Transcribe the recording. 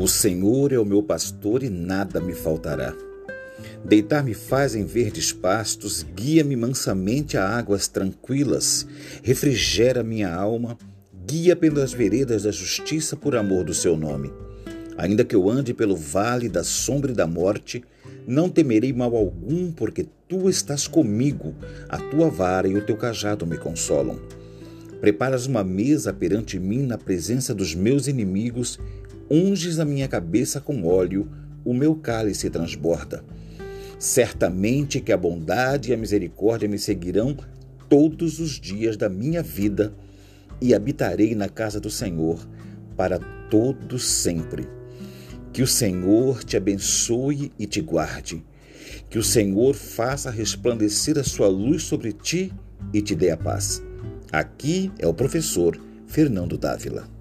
O Senhor é o meu pastor e nada me faltará. Deitar-me faz em verdes pastos, guia-me mansamente a águas tranquilas, refrigera minha alma, guia pelas veredas da justiça por amor do seu nome. Ainda que eu ande pelo vale da sombra e da morte, não temerei mal algum, porque tu estás comigo, a tua vara e o teu cajado me consolam. Preparas uma mesa perante mim na presença dos meus inimigos unges a minha cabeça com óleo, o meu cálice transborda. Certamente que a bondade e a misericórdia me seguirão todos os dias da minha vida e habitarei na casa do Senhor para todo sempre. Que o Senhor te abençoe e te guarde. Que o Senhor faça resplandecer a sua luz sobre ti e te dê a paz. Aqui é o professor Fernando Dávila.